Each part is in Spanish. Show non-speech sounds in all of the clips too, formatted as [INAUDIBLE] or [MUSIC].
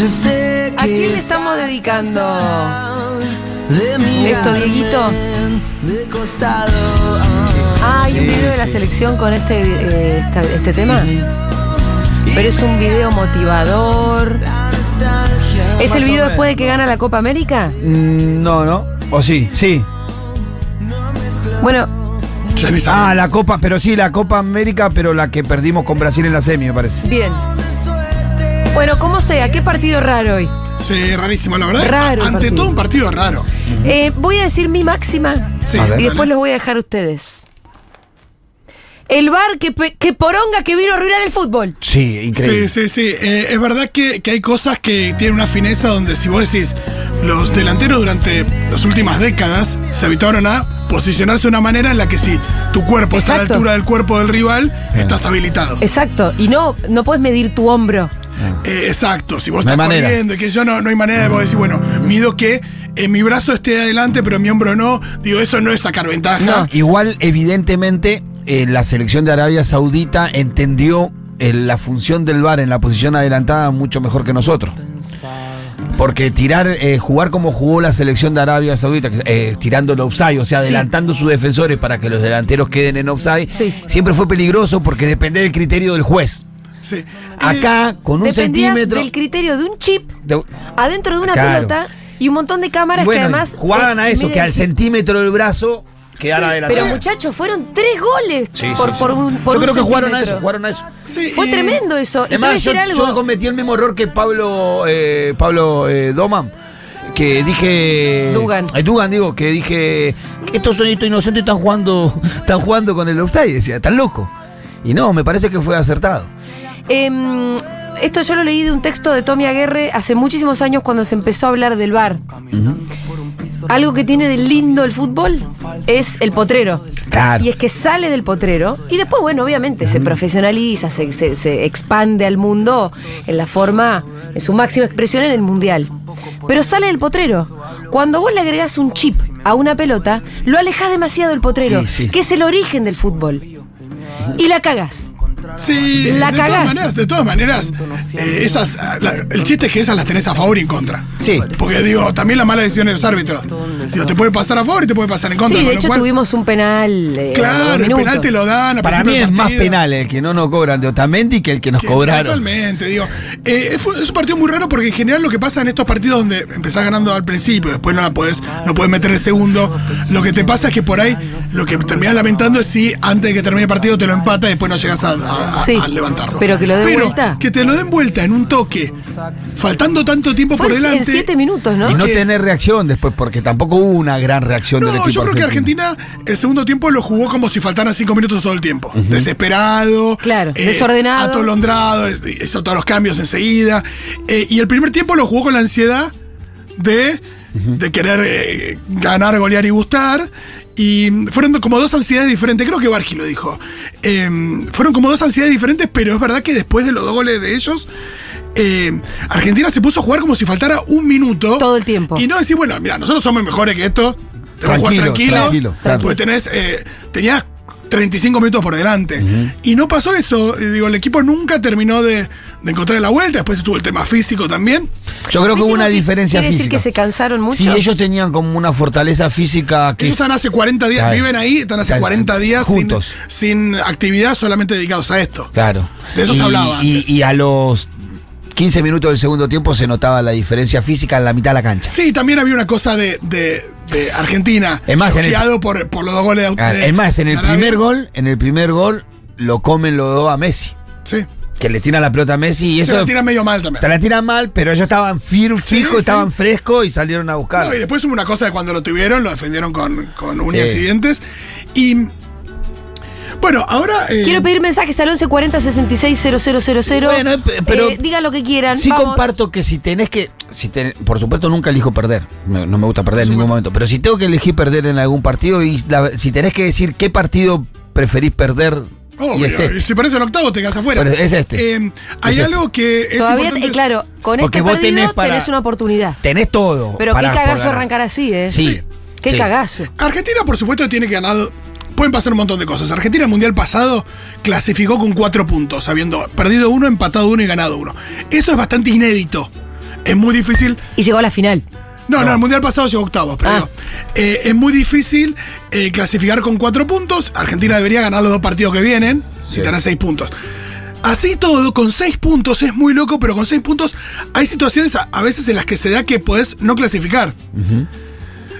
Yo sé ¿A quién le estamos dedicando esto, Dieguito? de costado. Ah, hay un video de la selección con este, eh, esta- este tema. Pero es un video motivador. ¿Es el video después de que gana la Copa América? Mm, No, no. O sí, sí. Bueno. Ah, la Copa, pero sí, la Copa América, pero la que perdimos con Brasil en la semi, me parece. bien. Bueno, como sea, qué partido raro hoy. Sí, rarísimo, la verdad. Raro Ante partido. todo un partido raro. Eh, voy a decir mi máxima Sí, y después los voy a dejar a ustedes. El bar que, pe- que poronga que vino a arruinar el fútbol. Sí, increíble. Sí, sí, sí. Eh, es verdad que, que hay cosas que tienen una fineza donde si vos decís, los delanteros durante las últimas décadas se habituaron a posicionarse de una manera en la que si tu cuerpo está a la Exacto. altura del cuerpo del rival, estás habilitado. Exacto. Y no, no puedes medir tu hombro. Eh, exacto, si vos No estás corriendo y que yo no, no hay manera de vos decir, bueno, mido que eh, mi brazo esté adelante, pero mi hombro no. Digo, eso no es sacar ventaja. No. Igual, evidentemente, eh, la selección de Arabia Saudita entendió eh, la función del VAR en la posición adelantada mucho mejor que nosotros. Porque tirar, eh, jugar como jugó la selección de Arabia Saudita, eh, tirando el offside, o sea, Sí. adelantando sus defensores para que los delanteros queden en offside, Sí. siempre fue peligroso porque depende del criterio del juez. Sí. Acá, con un Dependías centímetro. del criterio de un chip de- adentro de una Claro. pelota y un montón de cámaras bueno, que además. jugaban eh, a eso, que al centímetro del brazo quedara Sí, adelantado. Pero muchachos, fueron tres goles Sí, por, sí, sí. por un por Yo un creo que jugaron a eso, jugaron a eso. sí, Fue y- tremendo eso. Además, yo algo. cometí el mismo error que Pablo eh, Pablo eh, Doman. Que dije. Dugan. Eh, Dugan, digo, que dije. Estos son estos inocentes están jugando. [LAUGHS] Están jugando con el offside. Decía, están locos. Y no, me parece que fue acertado. Em, esto yo lo leí de un texto de Tommy Aguerre hace muchísimos años cuando se empezó a hablar del bar. Algo que tiene de lindo el fútbol es el potrero. Claro. Y es que sale del potrero y después, bueno, obviamente se profesionaliza, se, se- se expande al mundo en la forma, en su máxima expresión en el mundial. Pero sale del potrero. Cuando vos le agregás un chip a una pelota, lo alejás demasiado del potrero, Sí, sí. que es el origen del fútbol. Y la cagás. Sí, La de cagás. todas maneras, de todas maneras, eh, esas, ah, la- el chiste es que esas las tenés a favor y en contra. Sí. Porque digo, también la mala decisión de los árbitros. Digo, te puede pasar a favor y te puede pasar en contra. Sí, de hecho cual- tuvimos un penal. eh, Claro, un el penal te lo dan a Para mí es más penal el que no nos cobran de Otamendi que el que nos Que- cobraron. Totalmente, digo. Eh, es un partido muy raro porque en general lo que pasa en estos partidos donde empezás ganando al principio, después no la podés, no podés meter el segundo, lo que te pasa es que por ahí lo que terminás lamentando es si antes de que termine el partido te lo empata y después no llegas a, a- a- Sí, a levantarlo. pero que lo den vuelta. Que te lo den vuelta en un toque, faltando tanto tiempo Fue por en delante. siete minutos, ¿no? Y no que- tener reacción después, porque tampoco hubo una gran reacción del No, equipo yo creo que. Argentina el segundo tiempo lo jugó como si faltaran cinco minutos todo el tiempo. Desesperado. Claro, desordenado. Atolondrado, hizo todos los cambios enseguida. Eh, y el primer tiempo lo jugó con la ansiedad de, de querer eh, ganar, golear y gustar. Y fueron como dos ansiedades diferentes. Creo que Bargi lo dijo. Eh, fueron como dos ansiedades diferentes, pero es verdad que después de los dos goles de ellos. eh, Argentina se puso a jugar como si faltara un minuto. Todo el tiempo. Y no decir, bueno, mira, nosotros somos mejores que esto. Jugar Tranquilo, tranquilo. tranquilo, claro. Porque tenés, eh, tenías 35 minutos por delante. Y no pasó eso. Eh, Digo, el equipo nunca terminó de, de encontrar la vuelta. Después estuvo el tema físico también. Yo creo que hubo una diferencia ¿Quiere decir física. que se cansaron mucho? Sí, ellos tenían como una fortaleza física que Ellos están hace 40 días, Claro. viven ahí, están hace Claro. 40 días sin, Juntos. sin actividad, solamente dedicados a esto. Claro. De eso se hablaba y a los 15 minutos del segundo tiempo se notaba la diferencia física en la mitad de la cancha. Sí, también había una cosa de, de- de Argentina, Es más, en el- por, por los dos goles de, Ah, de- es más, en el Arabia. primer gol, en el primer gol lo comen los dos a Messi. Sí. Que le tiran la pelota a Messi y Se eso la tira medio mal también. se la tiran mal, pero ellos estaban fir, fijos, sí. estaban frescos y salieron a buscar. No, y después hubo una cosa de cuando lo tuvieron, lo defendieron con, con uñas Sí. y dientes. Y. Bueno, ahora. eh, Quiero pedir mensajes al 1140 66 000. Bueno, eh, pe- pero Eh, digan lo que quieran. Sí Vamos. comparto que si tenés que, si ten- por supuesto nunca elijo perder, no, no me gusta perder en ningún momento, pero si tengo que elegir perder en algún partido y la- si tenés que decir qué partido preferís perder obvio, y es este. si parece el octavo, te quedas afuera. Pero es este. Eh, hay Es este. algo que es Todavía, importante. eh, claro, con Porque este vos partido tenés una oportunidad. Tenés todo. Pero para- qué cagazo arrancar así, ¿eh? Sí. Qué sí. cagazo. Argentina, por supuesto, tiene que ganar. Pueden pasar un montón de cosas. Argentina, el mundial pasado, clasificó con cuatro puntos, habiendo perdido uno, empatado uno y ganado uno. Eso es bastante inédito es muy difícil. Y llegó a la final. No, no, el mundial pasado llegó octavos, pero Ah. digo, eh, es muy difícil eh, clasificar con cuatro puntos. Argentina debería ganar los dos partidos que vienen Sí. y tener seis puntos. Así todo, con seis puntos es muy loco, pero con seis puntos hay situaciones a, a veces en las que se da que podés no clasificar.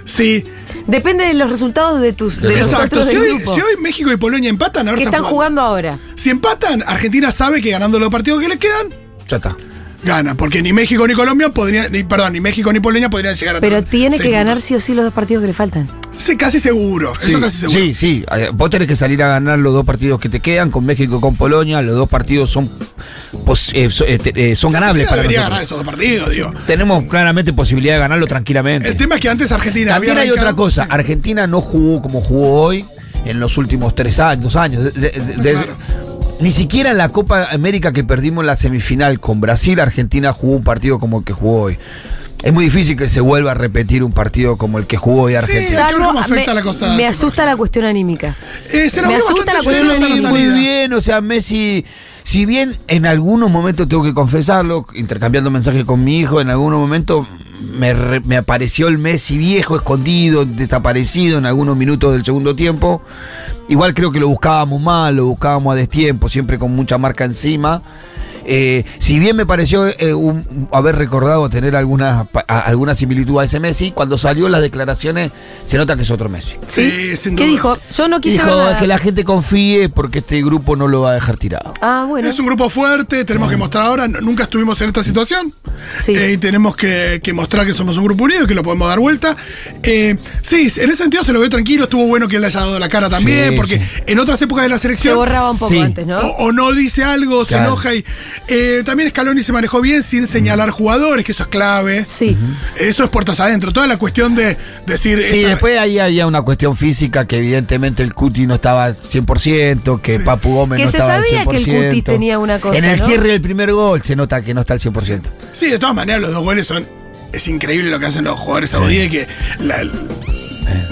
Sí, Depende de los resultados de tus de los exacto. otros Si del hoy, grupo. si hoy México y Polonia empatan, ahora que están jugando ahora. Si empatan, Argentina sabe que ganando los partidos que le quedan, Ya está. gana. Porque ni México ni Colombia podrían, ni, perdón, ni México ni Polonia podrían llegar a Pero tiene que ganar sí o sí los dos partidos que le faltan. Sí, casi seguro. Sí, eso casi seguro. sí, sí. Eh, Vos tenés que salir a ganar los dos partidos que te quedan con México y con Polonia. Los dos partidos son, pos- eh, so- eh, eh, son ganables para debería nosotros. ganar esos dos partidos, digo. Tenemos claramente posibilidad de ganarlo tranquilamente. El tema es que antes Argentina También había hay otra cosa. Argentina no jugó como jugó hoy en los últimos tres años, dos años. De- de- de- Claro. Ni siquiera en la Copa América que perdimos en la semifinal con Brasil, Argentina jugó un partido como el que jugó hoy. Es muy difícil que se vuelva a repetir un partido como el que jugó hoy Argentina. cómo afecta me, la cosa me psicológica. asusta la cuestión anímica. Eh, se Me asusta la cuestión la muy bien, o sea, Messi, si bien en algunos momentos tengo que confesarlo, intercambiando mensajes con mi hijo, en algunos momentos me, re- me apareció el Messi viejo, escondido, desaparecido en algunos minutos del segundo tiempo. Igual creo que lo buscábamos mal, lo buscábamos a destiempo, siempre con mucha marca encima. Eh, si bien me pareció eh, un- haber recordado tener alguna, a- alguna similitud a ese Messi, cuando salió las declaraciones se nota que es otro Messi. Sí, sin ¿Qué dijo? Yo no quise ver Dijo nada. que la gente confíe porque este grupo no lo va a dejar tirado. Ah, bueno. Es un grupo fuerte, tenemos que mostrar ahora, nunca estuvimos en esta situación. Sí. Eh, y tenemos que, que mostrar que somos un grupo unido, que lo podemos dar vuelta. Eh, sí, en ese sentido se lo ve tranquilo, estuvo bueno que él le haya dado la cara también, Sí, porque sí. en otras épocas de la Se selección. borraba un poco Sí. antes, ¿no? O, o no dice algo, se Claro. enoja y. eh, también Scaloni se manejó bien sin señalar jugadores, que eso es clave. Sí. Eso es puertas adentro. Toda la cuestión de decir. Sí, esta- después ahí había una cuestión física que evidentemente el Cuti no estaba 100%, que Sí. Papu Gómez Que no se estaba al sabía que el 100%. Cuti tenía una cosa, En el ¿no? cierre del primer gol se nota que no está al 100%. Sí, de todas maneras, los dos goles son. Es increíble lo que hacen los jugadores saudies. Que la-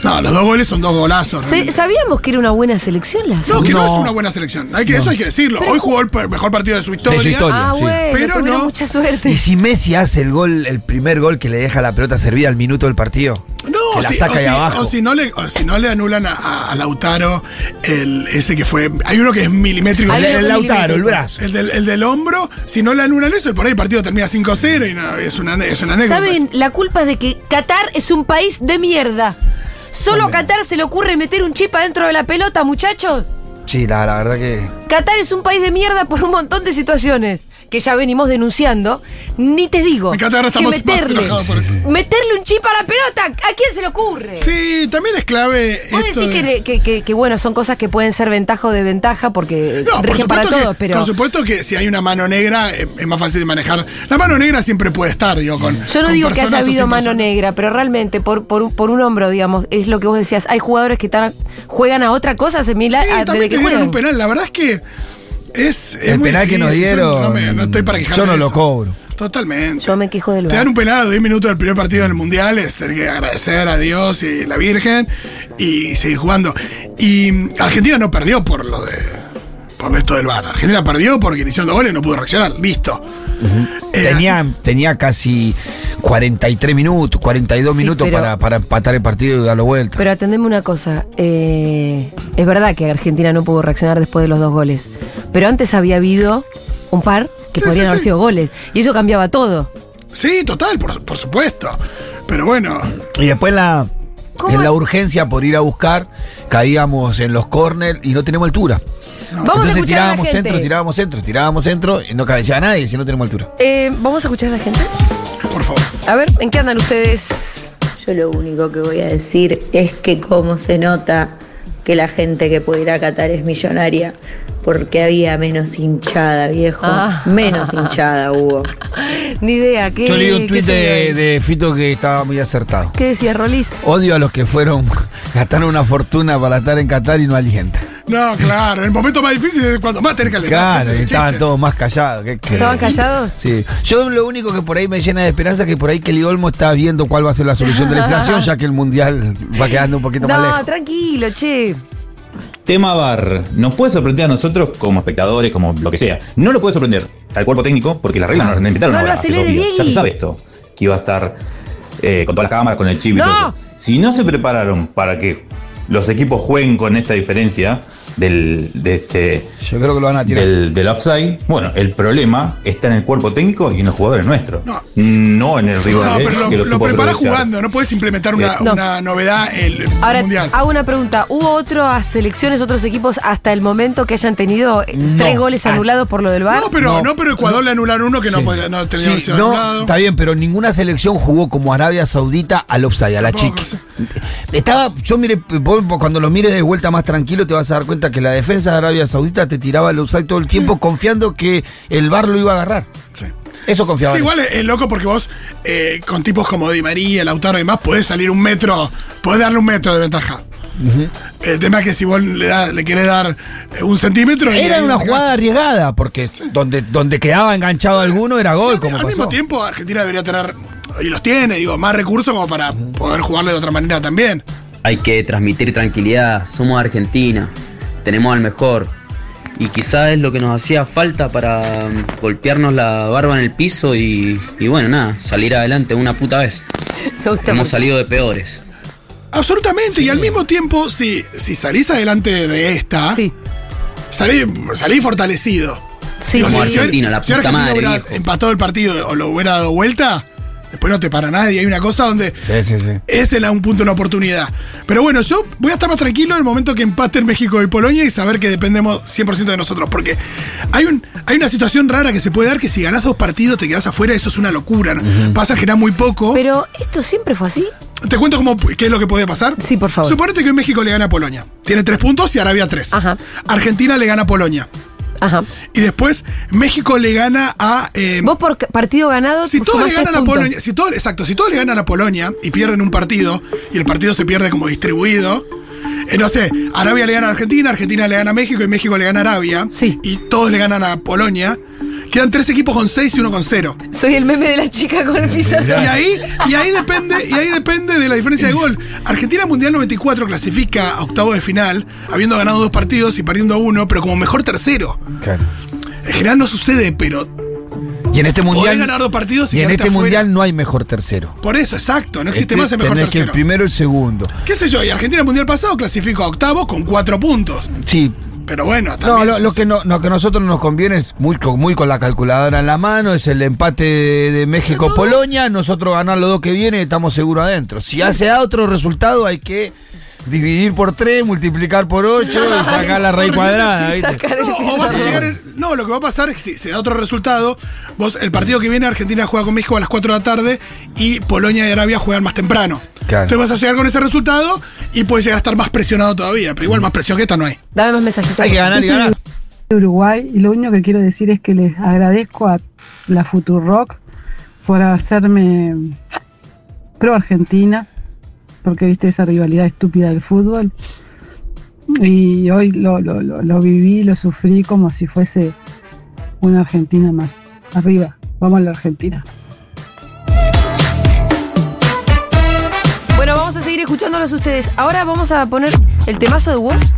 no, los dos goles son dos golazos. Realmente. ¿Sabíamos que era una buena selección la No, que no. No. es una buena selección. Hay que, Eso hay que decirlo. Hoy jugó el mejor partido de su historia. De su historia. Ah, sí. bueno, Pero tuvieron no. mucha suerte. Y si Messi hace el gol, el primer gol que le deja la pelota servida al minuto del partido, No, que la si- saca o, ahí si, abajo. o si no le, o si no le anulan a, a- a Lautaro el, ese que fue. Hay uno que es milimétrico. Hay el, uno el que Lautaro, el brazo. El del, el del hombro, si no le anulan eso, por ahí el partido termina 5-0 y no, es, una, es una anécdota. ¿Saben? La culpa es de que Qatar es un país de mierda. Solo a Qatar se le ocurre meter un chip adentro de la pelota, muchachos. Sí, la, la verdad que. Qatar es un país de mierda por un montón de situaciones que ya venimos denunciando. Ni te digo. En Qatar que estamos más meterle, enojados por eso. meterle un chip a la pelota. ¿A quién se le ocurre? Sí, también es clave. Vos esto decís de- que, que, que- que, bueno, son cosas que pueden ser ventaja o desventaja porque No, por para supuesto, todos, que, pero por supuesto que si hay una mano negra eh, es más fácil de manejar. La mano negra siempre puede estar, digo, con. yo no con digo que haya habido mano negra, pero realmente por, por, un- por un hombro, digamos, es lo que vos decías. Hay jugadores que están, juegan a otra cosa hace mil a- Sí, a- también desde que juegan. un penal. La verdad es que es. es El penal que nos dieron. No, me- no estoy para quejarme Yo no de lo cobro. Totalmente. Yo me quejo del Te VAR. dan un penal a 10 minutos del primer partido en el Mundial, es tener que agradecer a Dios y la Virgen y seguir jugando. Y Argentina no perdió por lo de. por esto del VAR. Argentina perdió porque hicieron dos goles y no pudo reaccionar. Listo. Eh, Tenía, tenía casi 43 minutos, 42 Sí, minutos pero- para, para empatar el partido y darlo vuelta. Pero atendeme una cosa. eh, es verdad que Argentina no pudo reaccionar después de los dos goles. Pero antes había habido un par que Sí, podrían sí, haber sí. sido goles. Y eso cambiaba todo. Sí, total, por, por supuesto. Pero bueno, Y después en la, ¿Cómo en la urgencia por ir a buscar, caíamos en los corners y no tenemos altura. Vamos a Entonces escuchar a la tirábamos gente. centro, tirábamos centro, tirábamos centro y no cabeceaba nadie si no tenemos altura. Eh, Vamos a escuchar a la gente. por favor. A ver, ¿en qué andan ustedes? Yo lo único que voy a decir es que cómo se nota que la gente que puede ir a Qatar es millonaria, porque había menos hinchada, viejo. Ah. Menos hinchada hubo. [LAUGHS] Ni idea. ¿qué, Yo leí un tuit de Fito que estaba muy acertado. ¿Qué decía Rolis? Odio a los que fueron, [LAUGHS] gastaron una fortuna para estar en Qatar y no alientan. No, claro, el momento más difícil es cuando más tenés que alentar. Claro, estaban todos más callados. ¿Estaban callados? Sí. Yo lo único que por ahí me llena de esperanza es que por ahí Kelly Olmo está viendo cuál va a ser la solución de la inflación, ya que el mundial va quedando un poquito más No, lejos. tranquilo, che. Tema VAR, nos puede sorprender a nosotros como espectadores, como lo que sea. No lo puede sorprender al cuerpo técnico porque las reglas nos inventaron No lo ahora, días. Ya se sabe esto, que iba a estar eh, con todas las cámaras, con el chip y No. todo eso. Si no se prepararon para que los equipos jueguen con esta diferencia del, de este, Yo creo que lo van a tirar. del, del offside, bueno, el problema está en el cuerpo técnico y en los jugadores nuestros. No. No, en el rival. No, eh, pero que lo, lo lo aprovechar. jugando, no puedes implementar una, No. una novedad el Ahora, mundial. hago una pregunta. ¿Hubo otras selecciones, otros equipos hasta el momento que hayan tenido eh, No. tres goles Ah. anulados por lo del VAR? No, pero, No. no, pero Ecuador le anularon uno que no, podía, no tenía Sí, no, está bien, pero ninguna selección jugó como Arabia Saudita al offside, a la chica. Estaba, yo mire, vos cuando lo mires de vuelta más tranquilo te vas a dar cuenta que la defensa de Arabia Saudita te tiraba el offside todo el tiempo confiando que el VAR lo iba a agarrar. Sí. Eso confiaba. Sí, igual es, loco porque vos, eh, con tipos como Di María, Lautaro y demás, podés salir un metro, podés darle un metro de ventaja. El tema es que si vos le, da- le querés dar eh, un centímetro. Era una jugada arriesgada, porque donde, donde quedaba enganchado alguno era gol, como Al pasó. mismo tiempo, Argentina debería tener, y los tiene, digo, más recursos como para poder jugarle de otra manera también. Hay que transmitir tranquilidad, somos Argentina, tenemos al mejor. Y quizás es lo que nos hacía falta para mm, golpearnos la barba en el piso y, y bueno, nada, salir adelante una puta vez. [LAUGHS] Hemos mucho. salido de peores. Absolutamente, y al mismo tiempo, si, si salís adelante de esta, Sí, salí, salí fortalecido. sí, Como sí. Argentina, la si puta Argentina madre, hubiera viejo. empatado el partido o lo hubiera dado vuelta, después no te para nadie. Hay una cosa donde Sí, sí, sí. es en un punto una oportunidad. Pero bueno, yo voy a estar más tranquilo en el momento que empaten México y Polonia y saber que dependemos 100% de nosotros. Porque hay, un, hay una situación rara que se puede dar que si ganás dos partidos te quedás afuera, eso es una locura. ¿no? Pasa a generar muy poco. Pero esto siempre fue así. Te cuento cómo, qué es lo que puede pasar. Sí, por favor. Suponete que hoy México le gana a Polonia. Tiene tres puntos y Arabia tres. Ajá. Argentina le gana a Polonia. Ajá. Y después México le gana a. eh, Vos por partido ganado si todos le ganan a. Polonia, si todos, exacto, si todos le ganan a Polonia y pierden un partido y el partido se pierde como distribuido, eh, no sé, Arabia le gana a Argentina, Argentina le gana a México y México le gana a Arabia, Sí. y todos le ganan a Polonia, quedan tres equipos con seis y uno con cero. Soy el meme de la chica con el Y pizarrón. ahí, y ahí depende, y ahí depende de la diferencia de gol. Argentina Mundial 94 clasifica a octavo de final, habiendo ganado dos partidos y perdiendo uno, pero como mejor tercero. Claro. En general no sucede, pero Y en este mundial. ganar dos partidos y, Y en este afuera. mundial no hay mejor tercero. Por eso, exacto, no existe Este- más el mejor tenés que tercero. el primero y el segundo. ¿Qué sé yo? Y Argentina Mundial pasado clasificó a octavo con cuatro puntos. Sí. Pero bueno, No, lo, que no, lo que a nosotros nos conviene es muy, con- muy con la calculadora en la mano, es el empate de, de México-Polonia, nosotros ganar los dos que vienen y estamos seguros adentro. Si hace otro resultado hay que dividir por tres, multiplicar por ocho y [LAUGHS] sacar la raíz cuadrada, ¿viste? No, o vas a llegar el- no, lo que va a pasar es que si se da otro resultado, vos el partido que viene Argentina juega con México a las 4 de la tarde y Polonia y Arabia juegan más temprano. Claro. Entonces vas a llegar con ese resultado y puedes llegar a estar más presionado todavía, pero igual más presión que esta no hay. Dame más mensajitos. Hay que ganar y Yo soy ganar. de Uruguay y lo único que quiero decir es que les agradezco a la Futurock por hacerme pro Argentina, porque viste esa rivalidad estúpida del fútbol. Y hoy lo, lo, lo, lo viví, lo sufrí como si fuese una Argentina más. Arriba, vamos a la Argentina. Bueno, vamos a seguir escuchándolos ustedes. Ahora vamos a poner el temazo de Woz.